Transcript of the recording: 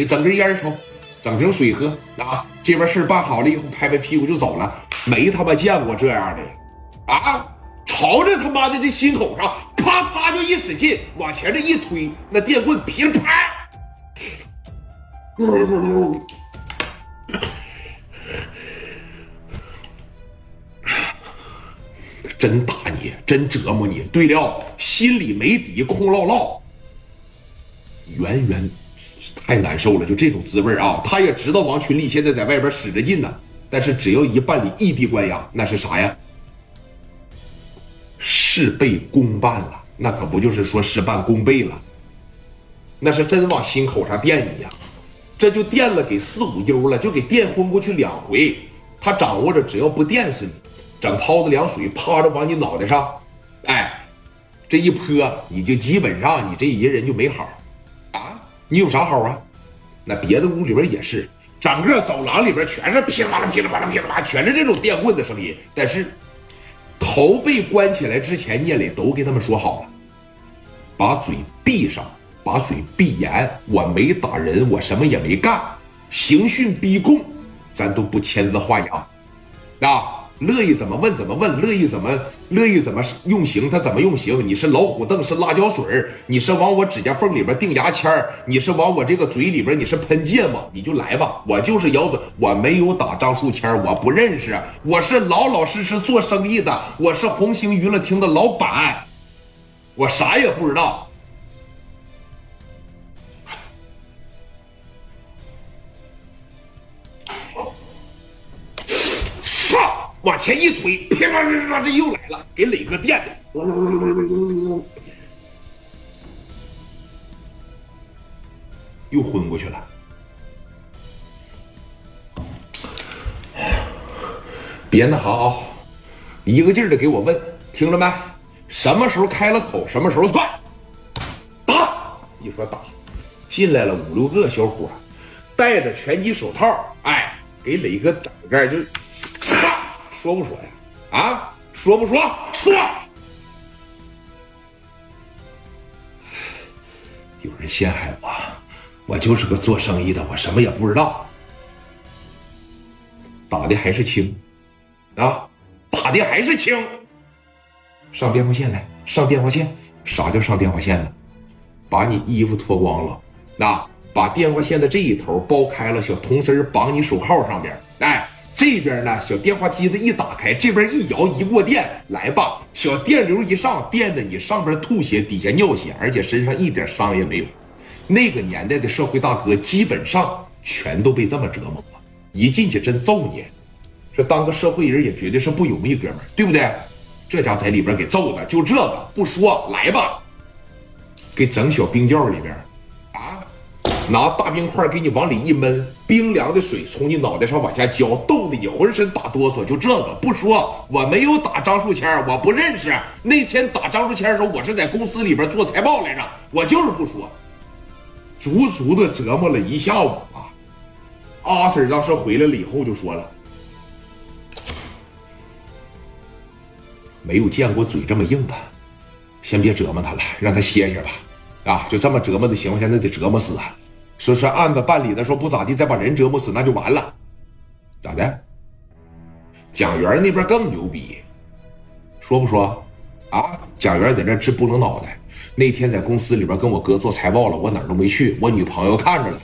给整根烟抽，整瓶水喝啊。这边事办好了以后，拍拍屁股就走了，没他妈见过这样的呀啊！朝着他妈的这心口上，啪嚓就一使劲，往前这一推，那电棍噼啪。真打你，真折磨你。对了，心里没底，空落落，圆圆太难受了。就这种滋味啊！他也知道王群力现在在外边使着劲呢，但是只要一办理异地关押，那是啥呀？事倍功半了，那可不就是说事半功倍了？那是真往心口上垫你呀！这就垫了给四五优了，就给垫昏过去两回。他掌握着，只要不电死你。整泡子凉水，趴着往你脑袋上，哎，这一泼，你就基本上你这一人就没好，你有啥好啊？那别的屋里边也是，整个走廊里边全是噼里啪啦、噼里啪啦、噼里啪啦，全是这种电棍的声音。但是头被关起来之前，聂磊都给他们说好了，把嘴闭上，把嘴闭严。我没打人，我什么也没干，刑讯逼供，咱都不签字画押，啊。乐意怎么问怎么问，乐意怎么乐意怎么用刑，他怎么用刑？你是老虎凳，是辣椒水你是往我指甲缝里边钉牙签你是往我这个嘴里边，你是喷芥末，你就来吧。我就是咬嘴，我没有打张树谦我不认识，我是老老实实做生意的，我是红星娱乐厅的老板，我啥也不知道。往前一推，噼啪啪啪，这又来了，给磊哥电的，又昏过去了。别那好啊，一个劲儿的给我问，听着没？什么时候开了口，什么时候算。打！一说打，进来了五六个小伙，戴着拳击手套，哎，给磊哥整个就。说不说呀？啊，说不说？说。有人陷害我，我就是个做生意的，我什么也不知道。打的还是轻，啊，打的还是轻。上电话线来，上电话线。啥叫上电话线呢？把你衣服脱光了，那把电话线的这一头剥开了，小铜丝绑你手铐上边，这边呢，小电话机子一打开，这边一摇一过电，来吧，小电流一上，电的你上边吐血，底下尿血，而且身上一点伤也没有。那个年代的社会大哥基本上全都被这么折磨过，一进去真揍你。这当个社会人也绝对是不容易，哥们儿，对不对？这家在里边给揍的，就这个不说，来吧，给整小冰窖里边。拿大冰块给你往里一闷，冰凉的水从你脑袋上往下浇，冻得你浑身打哆嗦。就这个不说，我没有打张树谦，我不认识。那天打张树谦的时候，我是在公司里边做财报来着，我就是不说。足足的折磨了一下午啊！阿 Sir 当时回来了以后就说了，没有见过嘴这么硬的，先别折磨他了，让他歇歇吧。啊，就这么折磨的情况下，那得折磨死啊！说是案子办理的，说不咋地，再把人折磨死，那就完了。咋的？蒋元那边更牛逼，说不说？啊，蒋元在那直不能脑袋。那天在公司里边跟我哥做财报了，我哪儿都没去，我女朋友看着了。